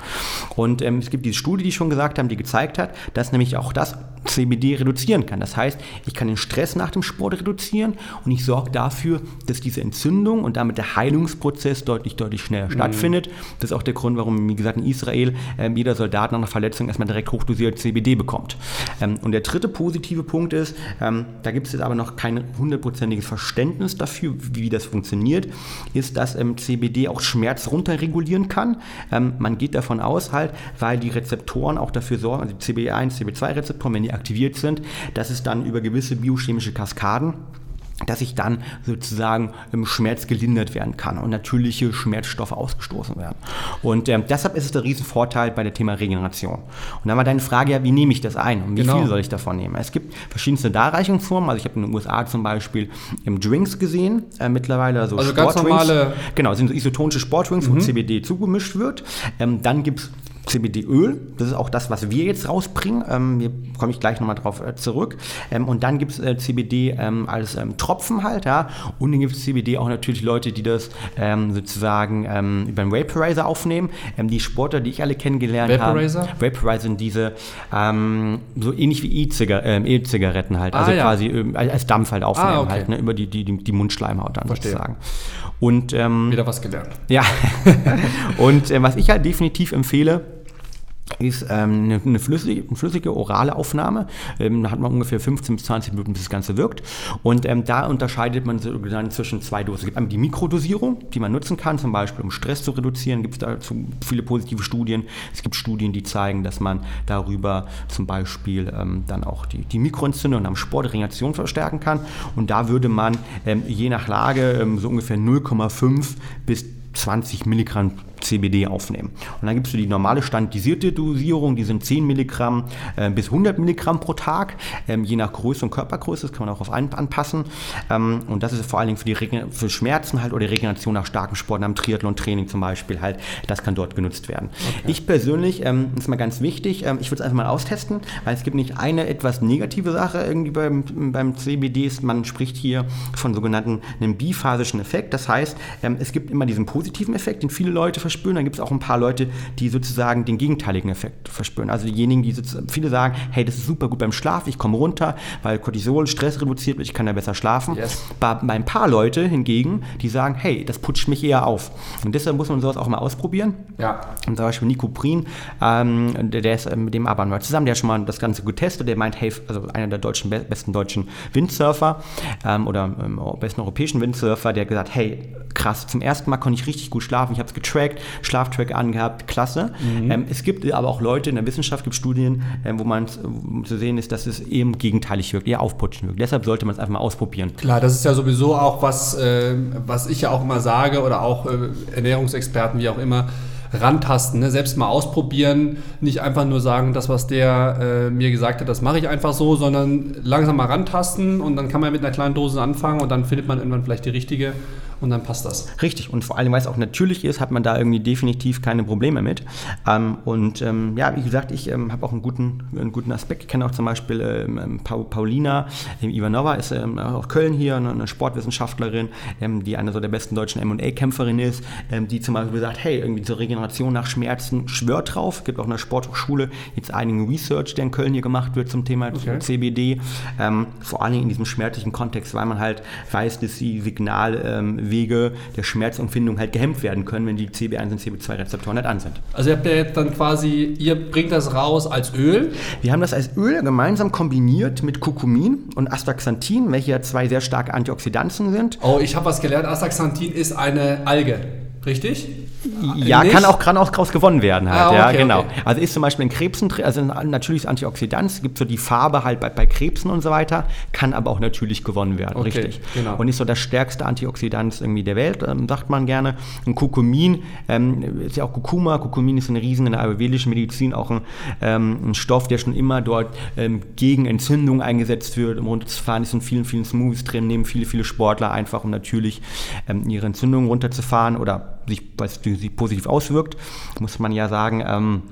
Und ähm, es gibt diese Studie, die schon gesagt haben, die gezeigt hat, dass nämlich auch das CBD reduzieren kann. Das heißt, ich kann den Stress nach dem Sport reduzieren und ich sorge dafür, dass diese Entzündung und damit der Heilungsprozess deutlich, deutlich schneller mhm. stattfindet. Das ist auch der Grund, warum, wie gesagt, in Israel äh, jeder Soldat nach einer Verletzung erstmal direkt hochdosiert CBD bekommt. Ähm, und der dritte positive Punkt ist, ähm, da gibt es jetzt aber noch kein hundertprozentiges Verständnis dafür, wie das funktioniert, ist, dass ähm, CBD auch Schmerz runterregulieren kann. Ähm, man geht davon aus halt, weil die Rezeptoren auch dafür sorgen, also die CB1, CB2-Rezeptoren, wenn die aktiviert sind, dass es dann über gewisse biochemische Kaskaden dass ich dann sozusagen im Schmerz gelindert werden kann und natürliche Schmerzstoffe ausgestoßen werden. Und ähm, deshalb ist es der Riesenvorteil bei der Thema Regeneration. Und dann war deine Frage ja, wie nehme ich das ein und wie genau. viel soll ich davon nehmen? Es gibt verschiedenste Darreichungsformen. Also ich habe in den USA zum Beispiel im Drinks gesehen, äh, mittlerweile also, also ganz normale... Genau, sind so isotonische Sportdrinks, mhm. wo CBD zugemischt wird. Ähm, dann gibt es CBD-Öl. Das ist auch das, was wir jetzt rausbringen. Ähm, hier komme ich gleich nochmal drauf äh, zurück. Ähm, und dann gibt es äh, CBD ähm, als ähm, Tropfen halt, ja. Und dann gibt es CBD auch natürlich Leute, die das ähm, sozusagen ähm, über einen Vaporizer aufnehmen. die Sportler, die ich alle kennengelernt Vaporizer? habe. Vaporizer sind diese so ähnlich wie E-Zigaretten halt. Also ah, ja. quasi als Dampf halt aufnehmen ah, okay. halt, ne, über die, die, die Mundschleimhaut dann Verstehe. sozusagen. Und, Wieder was gelernt. Ja. und äh, was ich halt definitiv empfehle, ist ähm, eine, flüssige, eine, flüssige, orale Aufnahme. Ähm, da hat man ungefähr 15 bis 20 Minuten, bis das Ganze wirkt. Und ähm, da unterscheidet man dann zwischen zwei Dosen. Es gibt einmal die Mikrodosierung, die man nutzen kann, zum Beispiel um Stress zu reduzieren. Gibt es dazu viele positive Studien. Es gibt Studien, die zeigen, dass man darüber zum Beispiel ähm, dann auch die, die Mikroentzündung am Sport, Regeneration verstärken kann. Und da würde man ähm, je nach Lage so ungefähr 0,5 bis 20 Milligramm CBD aufnehmen. Und dann gibt es die normale standardisierte Dosierung, die sind 10 Milligramm äh, bis 100 Milligramm pro Tag, ähm, je nach Größe und Körpergröße, das kann man auch auf einen anpassen. Ähm, und das ist vor allen Dingen für, die für Schmerzen halt oder Regeneration nach starkem Sport, nach dem Triathlon-Training zum Beispiel halt, das kann dort genutzt werden. Okay. Ich persönlich, ähm, ist mal ganz wichtig, ähm, ich würde es einfach mal austesten, weil es gibt nicht eine etwas negative Sache irgendwie beim, beim CBD, ist, man spricht hier von sogenannten einem biphasischen Effekt, das heißt, es gibt immer diesen positiven Effekt, den viele Leute verstehen, verspüren, dann gibt es auch ein paar Leute, die sozusagen den gegenteiligen Effekt verspüren. Also diejenigen, die viele sagen, hey, das ist super gut beim Schlaf, ich komme runter, weil Cortisol, Stress reduziert wird, ich kann da besser schlafen. Yes. Bei, bei ein paar Leute hingegen, die sagen, hey, das putscht mich eher auf. Und deshalb muss man sowas auch mal ausprobieren. Ja. Und zum Beispiel Nico Prien, ähm, der, ist äh, mit dem wir zusammen, der hat schon mal das Ganze getestet, der meint, hey, also einer der deutschen, besten deutschen Windsurfer ähm, oder ähm, besten europäischen Windsurfer, der hat gesagt, hey, krass, zum ersten Mal konnte ich richtig gut schlafen, ich habe es getrackt, Schlaftrack angehabt, klasse. Mhm. Ähm, es gibt aber auch Leute in der Wissenschaft, gibt Studien, ähm, wo man zu sehen ist, dass es eben gegenteilig wirkt, eher aufputschen wirkt. Deshalb sollte man es einfach mal ausprobieren. Klar, das ist ja sowieso auch was, äh, was ich ja auch immer sage oder auch äh, Ernährungsexperten, wie auch immer, rantasten, ne? selbst mal ausprobieren, nicht einfach nur sagen, das, was der äh, mir gesagt hat, das mache ich einfach so, sondern langsam mal rantasten und dann kann man mit einer kleinen Dose anfangen und dann findet man irgendwann vielleicht die richtige und dann passt das. Richtig und vor allem, weil es auch natürlich ist, hat man da irgendwie definitiv keine Probleme mit. Ähm, und ähm, ja, wie gesagt, ich ähm, habe auch einen guten, einen guten Aspekt. Ich kenne auch zum Beispiel ähm, ähm, Paulina Ivanova, ist ähm, aus Köln hier, eine Sportwissenschaftlerin, die eine so der besten deutschen M&A-Kämpferin ist, die zum Beispiel sagt, hey, irgendwie zur Regeneration nach Schmerzen schwört drauf. Es gibt auch in der Sporthochschule jetzt einigen Research, der in Köln hier gemacht wird zum Thema okay. CBD. vor allem in diesem schmerzlichen Kontext, weil man halt weiß, dass die Signal Wege der Schmerzempfindung halt gehemmt werden können, wenn die CB1 und CB2-Rezeptoren nicht an sind. Also ihr habt ja jetzt dann quasi, ihr bringt das raus als Öl? Wir haben das als Öl gemeinsam kombiniert mit Kurkumin und Astaxanthin, welche ja zwei sehr starke Antioxidantien sind. Oh, ich habe was gelernt. Astaxanthin ist eine Alge, richtig? Ja, nicht? kann auch geradeaus gewonnen werden halt, ah, okay, ja, genau. Okay. Also ist zum Beispiel ein Krebsen, also ein natürliches Antioxidant, gibt so die Farbe halt bei, bei Krebsen und so weiter, kann aber auch natürlich gewonnen werden, okay, richtig. Genau. Und ist so das stärkste Antioxidant irgendwie der Welt, ähm, sagt man gerne. Und Kurkumin ähm, ist ja auch Kurkuma, Kurkumin ist ein Riesen in der ayurvedischen Medizin auch ein, ähm, ein Stoff, der schon immer dort ähm, gegen Entzündung eingesetzt wird, um runterzufahren, ist in vielen, vielen Smoothies drin, nehmen viele, viele Sportler einfach, um natürlich ähm, ihre Entzündung runterzufahren oder sich, positiv auswirkt, muss man ja sagen. Ähm,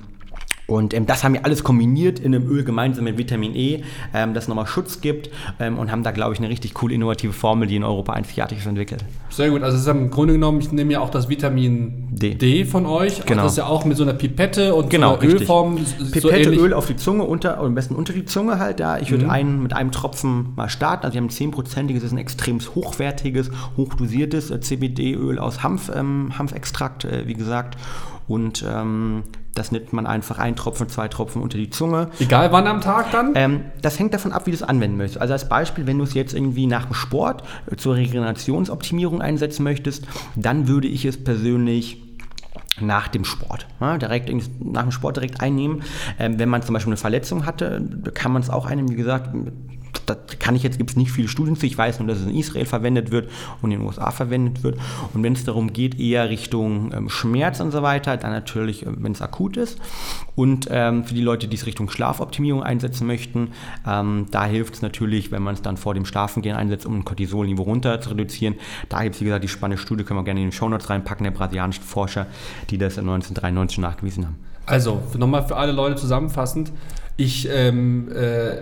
Und ähm, das haben wir alles kombiniert in einem Öl gemeinsam mit Vitamin E, ähm, das nochmal Schutz gibt ähm, und haben da, glaube ich, eine richtig coole innovative Formel, die in Europa einzigartig ist, entwickelt. Sehr gut. Also es ist im Grunde genommen, ich nehme ja auch das Vitamin D, D von euch. Genau. Das ist ja auch mit so einer Pipette und genau, so einer Ölform. Pipette, so Öl auf die Zunge, unter, am besten unter die Zunge halt da. Ich würde mhm. einen, mit einem Tropfen mal starten. Also wir haben ein 10%iges, das ist ein extrem hochwertiges, hochdosiertes äh, CBD-Öl aus Hanf, ähm, Hanfextrakt, äh, wie gesagt. Und ähm, das nimmt man einfach ein Tropfen, zwei Tropfen unter die Zunge. Egal wann am Tag dann? Ähm, das hängt davon ab, wie du es anwenden möchtest. Also als Beispiel, wenn du es jetzt irgendwie nach dem Sport äh, zur Regenerationsoptimierung einsetzen möchtest, dann würde ich es persönlich nach dem Sport. Ja, direkt nach dem Sport direkt einnehmen. Ähm, wenn man zum Beispiel eine Verletzung hatte, kann man es auch einnehmen. Wie gesagt, das kann ich jetzt, gibt es nicht viele Studien zu. Ich weiß nur, dass es in Israel verwendet wird und in den USA verwendet wird. Und wenn es darum geht, eher Richtung ähm, Schmerz und so weiter, dann natürlich, äh, wenn es akut ist. Und ähm, für die Leute, die es Richtung Schlafoptimierung einsetzen möchten, ähm, da hilft es natürlich, wenn man es dann vor dem Schlafengehen einsetzt, um ein Cortisolniveau runter zu reduzieren. Da gibt es, wie gesagt, die spannende Studie, können wir gerne in die Shownotes reinpacken, der brasilianischen Forscher, die das 1993 nachgewiesen haben. Also, nochmal für alle Leute zusammenfassend, ich, ähm, äh,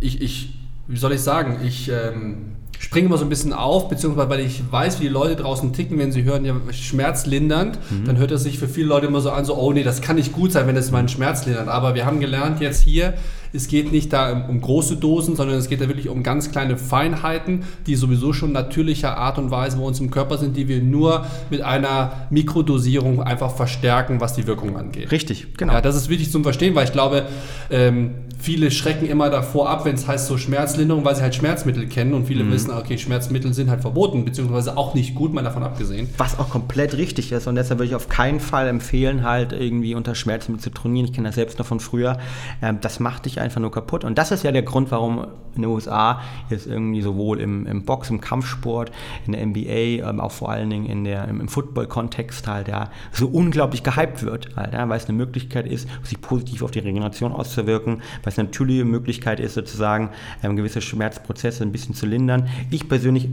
ich, ich wie soll ich sagen, ich ähm, springe immer so ein bisschen auf, beziehungsweise weil ich weiß, wie die Leute draußen ticken, wenn sie hören, ja, schmerzlindernd, mhm. dann hört es sich für viele Leute immer so an, so, oh nee, das kann nicht gut sein, wenn es meinen Schmerz lindert. Aber wir haben gelernt jetzt hier, es geht nicht da um, große Dosen, sondern es geht da wirklich um ganz kleine Feinheiten, die sowieso schon natürlicher Art und Weise bei uns im Körper sind, die wir nur mit einer Mikrodosierung einfach verstärken, was die Wirkung angeht. Richtig, genau. Ja, das ist wichtig zum Verstehen, weil ich glaube, ähm, viele schrecken immer davor ab, wenn es heißt so Schmerzlinderung, weil sie halt Schmerzmittel kennen und viele mhm. wissen, okay, Schmerzmittel sind halt verboten, beziehungsweise auch nicht gut, mal davon abgesehen. Was auch komplett richtig ist und deshalb würde ich auf keinen Fall empfehlen, halt irgendwie unter Schmerzmittel zu trainieren. Ich kenne das selbst noch von früher. Ähm, das macht dich einfach nur kaputt und das ist ja der Grund, warum in den USA jetzt irgendwie sowohl im, im Box, im Kampfsport, in der NBA, ähm, auch vor allen Dingen in der, im, im Football-Kontext halt, ja, so unglaublich gehypt wird, halt, ja, weil es eine Möglichkeit ist, sich positiv auf die Regeneration auszuwirken, weil es eine natürliche Möglichkeit ist, sozusagen ähm, gewisse Schmerzprozesse ein bisschen zu lindern. Ich persönlich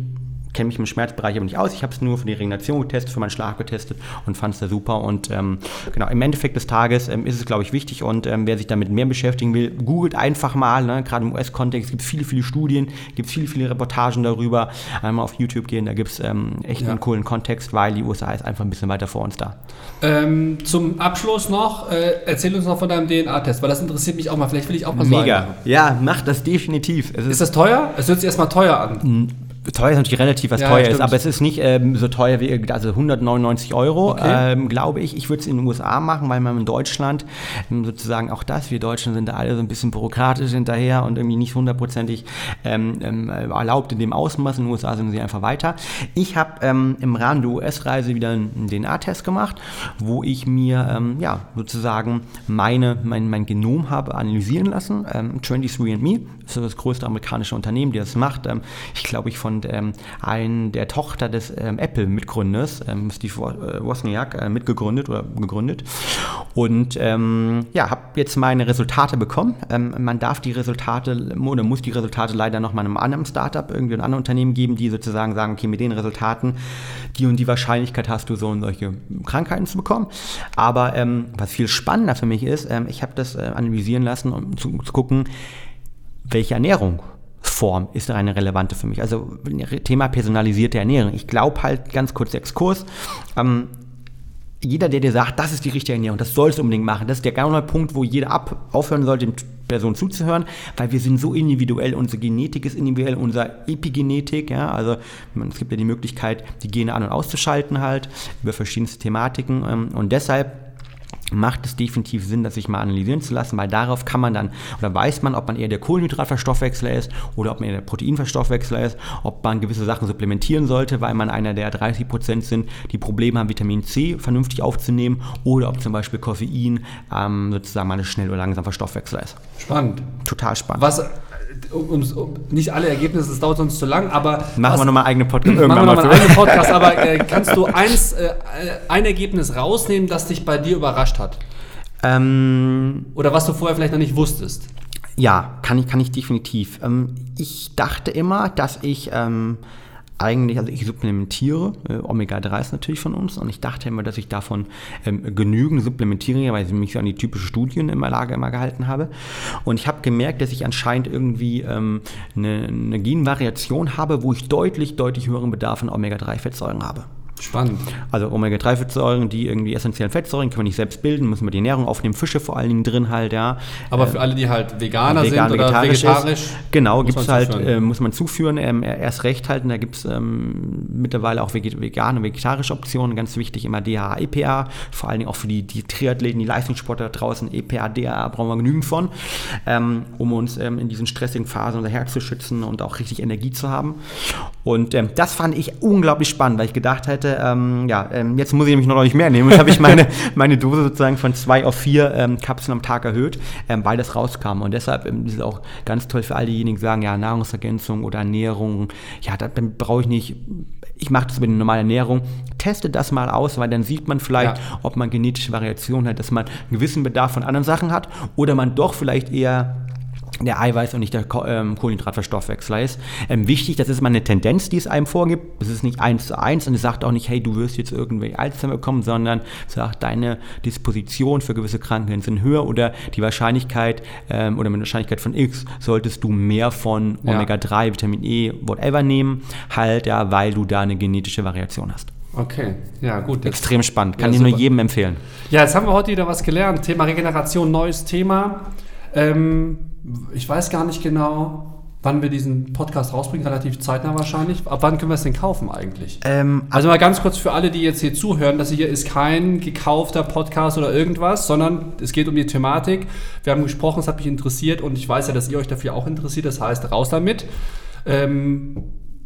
kenne mich im Schmerzbereich aber nicht aus. Ich habe es nur für die Regeneration getestet, für meinen Schlaf getestet und fand es da super. Und ähm, genau, im Endeffekt des Tages ähm, ist es, glaube ich, wichtig. Und ähm, wer sich damit mehr beschäftigen will, googelt einfach mal. Ne? Gerade im US-Kontext gibt es viele, viele Studien, gibt es viele, viele Reportagen darüber. Einmal auf YouTube gehen, da gibt es ähm, echt ja. einen coolen Kontext, weil die USA ist einfach ein bisschen weiter vor uns da. Ähm, zum Abschluss noch, äh, erzähl uns noch von deinem DNA-Test, weil das interessiert mich auch mal. Vielleicht will ich auch mal so Mega. Ja, mach das definitiv. ist, ist das teuer? Es hört sich erstmal teuer an. Teuer ist natürlich relativ, was ja, teuer ist, aber es ist nicht ähm, so teuer wie also 199 Euro, okay. ähm, glaube ich. Ich würde es in den USA machen, weil man in Deutschland ähm, sozusagen auch das, wir Deutschen sind da alle so ein bisschen bürokratisch hinterher und irgendwie nicht hundertprozentig ähm, ähm, erlaubt in dem Ausmaß. In den USA sind sie einfach weiter. Ich habe ähm, im Rahmen der US-Reise wieder einen DNA-Test gemacht, wo ich mir ja sozusagen meine, mein, mein Genom habe analysieren lassen. Ähm, 23andMe ist das größte amerikanische Unternehmen, die das macht. ich glaube, ich von und ähm, ein der Tochter des ähm, Apple-Mitgründers, ähm, Steve äh, Wozniak, äh, mitgegründet oder gegründet. Und ähm, ja, habe jetzt meine Resultate bekommen. Ähm, man darf die Resultate oder muss die Resultate leider noch mal einem anderen Startup, irgendwie einem anderen Unternehmen geben, die sozusagen sagen, okay, mit den Resultaten, die und die Wahrscheinlichkeit hast du so und solche Krankheiten zu bekommen. Aber ähm, was viel spannender für mich ist, ich habe das äh, analysieren lassen, um zu, zu gucken, welche Ernährung Form ist eine relevante für mich. Also Thema personalisierte Ernährung. Ich glaube halt, ganz kurz Exkurs, ähm, jeder, der dir sagt, das ist die richtige Ernährung, das sollst du unbedingt machen, das ist der genau Punkt, wo jeder ab, aufhören sollte, den Personen zuzuhören, weil wir sind so individuell, unsere Genetik ist individuell, unsere Epigenetik, ja, also es gibt ja die Möglichkeit, die Gene an- und auszuschalten halt, über verschiedenste Thematiken ähm, und deshalb macht es definitiv Sinn, das sich mal analysieren zu lassen, weil darauf kann man dann, oder weiß man, ob man eher der Kohlenhydratverstoffwechsler ist oder ob man eher der Proteinverstoffwechsler ist, ob man gewisse Sachen supplementieren sollte, weil man einer der 30 Prozent sind, die Probleme haben, Vitamin C vernünftig aufzunehmen oder ob zum Beispiel Koffein ähm, sozusagen mal ein schnell oder langsam Verstoffwechsler ist. Spannend. Total spannend. Was um, um, nicht alle Ergebnisse, das dauert sonst zu lang, aber. Machen wir nochmal eigene Podcast irgendwann machen wir nochmal einen eigenen Podcast, aber äh, kannst du eins, äh, ein Ergebnis rausnehmen, das dich bei dir überrascht hat? Ähm, Oder was du vorher vielleicht noch nicht wusstest? Ja, kann ich, kann ich definitiv. Ähm, ich dachte immer, dass ich ähm, eigentlich, also ich supplementiere, äh, Omega-3 ist natürlich von uns und ich dachte immer, dass ich davon ähm, genügend supplementiere, weil ich mich so an die typische Studien in der Lage immer gehalten habe. Und ich habe gemerkt, dass ich anscheinend irgendwie ähm, eine, eine Genvariation habe, wo ich deutlich, deutlich höheren Bedarf an Omega-3-Fettsäuren habe. Spannend. Also Omega-3-Fettsäuren, die irgendwie essentiellen Fettsäuren können wir nicht selbst bilden, müssen wir die Ernährung aufnehmen, Fische vor allen Dingen drin halt, ja. Aber für alle, die halt Veganer vegan, sind oder vegetarisch, vegetarisch, ist, genau, muss gibt's man halt, zuführen. äh, muss man zuführen, ähm, erst recht halten, da gibt es ähm, mittlerweile auch vegane und vegetarische Optionen, ganz wichtig immer DHA, EPA, vor allen Dingen auch für die, die Triathleten, die Leistungssportler da draußen, EPA, DHA brauchen wir genügend von, ähm, um uns ähm, in diesen stressigen Phasen unser Herz zu schützen und auch richtig Energie zu haben. Und ähm, das fand ich unglaublich spannend, weil ich gedacht hätte, ähm, ja, ähm, jetzt muss ich nämlich noch nicht mehr nehmen. Jetzt habe ich meine, meine Dose sozusagen von zwei auf vier ähm, Kapseln am Tag erhöht, ähm, weil das rauskam. Und deshalb ähm, ist es auch ganz toll für all diejenigen, die sagen, ja, Nahrungsergänzung oder Ernährung, ja, da, dann brauche ich nicht, ich mache das über die normale Ernährung. Teste das mal aus, weil dann sieht man vielleicht, Ja. ob man genetische Variationen hat, dass man einen gewissen Bedarf von anderen Sachen hat oder man doch vielleicht eher der Eiweiß und nicht der ähm, Kohlenhydratverstoffwechsler ist. Ähm, wichtig, das ist mal eine Tendenz, die es einem vorgibt. Es ist nicht eins zu eins und es sagt auch nicht, hey, du wirst jetzt irgendwie Alzheimer bekommen, sondern es sagt, deine Disposition für gewisse Krankheiten sind höher oder die Wahrscheinlichkeit ähm, oder mit einer Wahrscheinlichkeit von X solltest du mehr von Ja. Omega-3, Vitamin E, whatever nehmen, halt, ja, weil du da eine genetische Variation hast. Okay, ja gut. Extrem spannend, kann Ja, ich nur jedem empfehlen. ja, jetzt haben wir heute wieder was gelernt. Thema Regeneration, neues Thema. Ähm, ich weiß gar nicht genau, wann wir diesen Podcast rausbringen, relativ zeitnah wahrscheinlich. Ab wann können wir es denn kaufen eigentlich? Ähm, Also mal ganz kurz für alle, die jetzt hier zuhören, das hier ist kein gekaufter Podcast oder irgendwas, sondern es geht um die Thematik. Wir haben gesprochen, es hat mich interessiert und ich weiß ja, dass ihr euch dafür auch interessiert. Das heißt, raus damit. Ähm,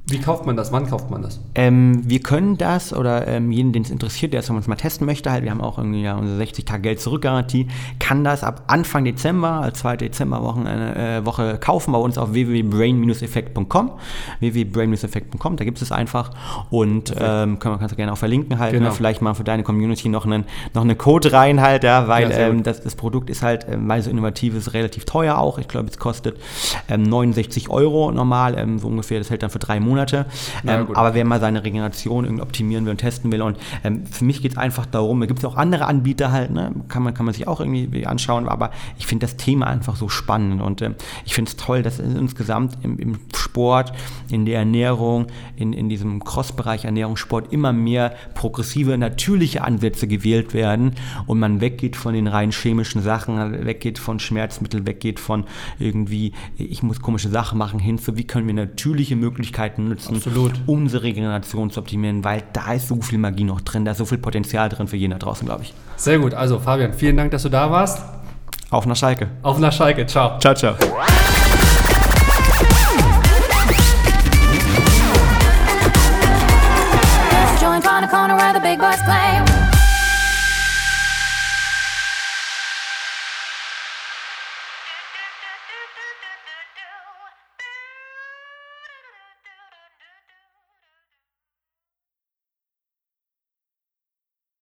wie kauft man das? Wann kauft man das? Ähm, wir können das oder ähm, jeden, den es interessiert, der es von uns mal testen möchte, halt, wir haben auch irgendwie ja unsere 60 Tage Geld zurück Garantie, kann das ab Anfang Dezember, als zweite Dezemberwoche äh, Woche kaufen bei uns auf www.brain-effekt.com www.brain-effekt.com, da gibt es einfach und ähm, kann man kannst du gerne auch verlinken halt, Genau. ne? vielleicht mal für deine Community noch einen noch eine Code rein halt, ja, weil Ja, ähm, das, das Produkt ist halt, ähm, weil es so innovativ ist, relativ teuer auch. Ich glaube, es kostet ähm, 69 Euro normal, ähm, so ungefähr. Das hält dann für drei Monate. Ja, Ähm, aber wer mal seine Regeneration irgendwie optimieren will und testen will und ähm, für mich geht es einfach darum, da gibt es auch andere Anbieter halt, ne? kann, man, kann man sich auch irgendwie anschauen, aber ich finde das Thema einfach so spannend und ähm, ich finde es toll, dass insgesamt im, im Sport, in der Ernährung, in, in diesem Cross-Bereich Ernährungssport immer mehr progressive, natürliche Ansätze gewählt werden und man weggeht von den rein chemischen Sachen, weggeht von Schmerzmitteln, weggeht von irgendwie, ich muss komische Sachen machen, hin zu, wie können wir natürliche Möglichkeiten nutzen, Absolut. um unsere Regeneration zu optimieren, weil da ist so viel Magie noch drin, da ist so viel Potenzial drin für jeden da draußen, glaube ich. Sehr gut. Also Fabian, vielen Dank, dass du da warst. Auf nach Schalke. Auf nach Schalke. Ciao. Ciao, ciao. Corner where the big boys play.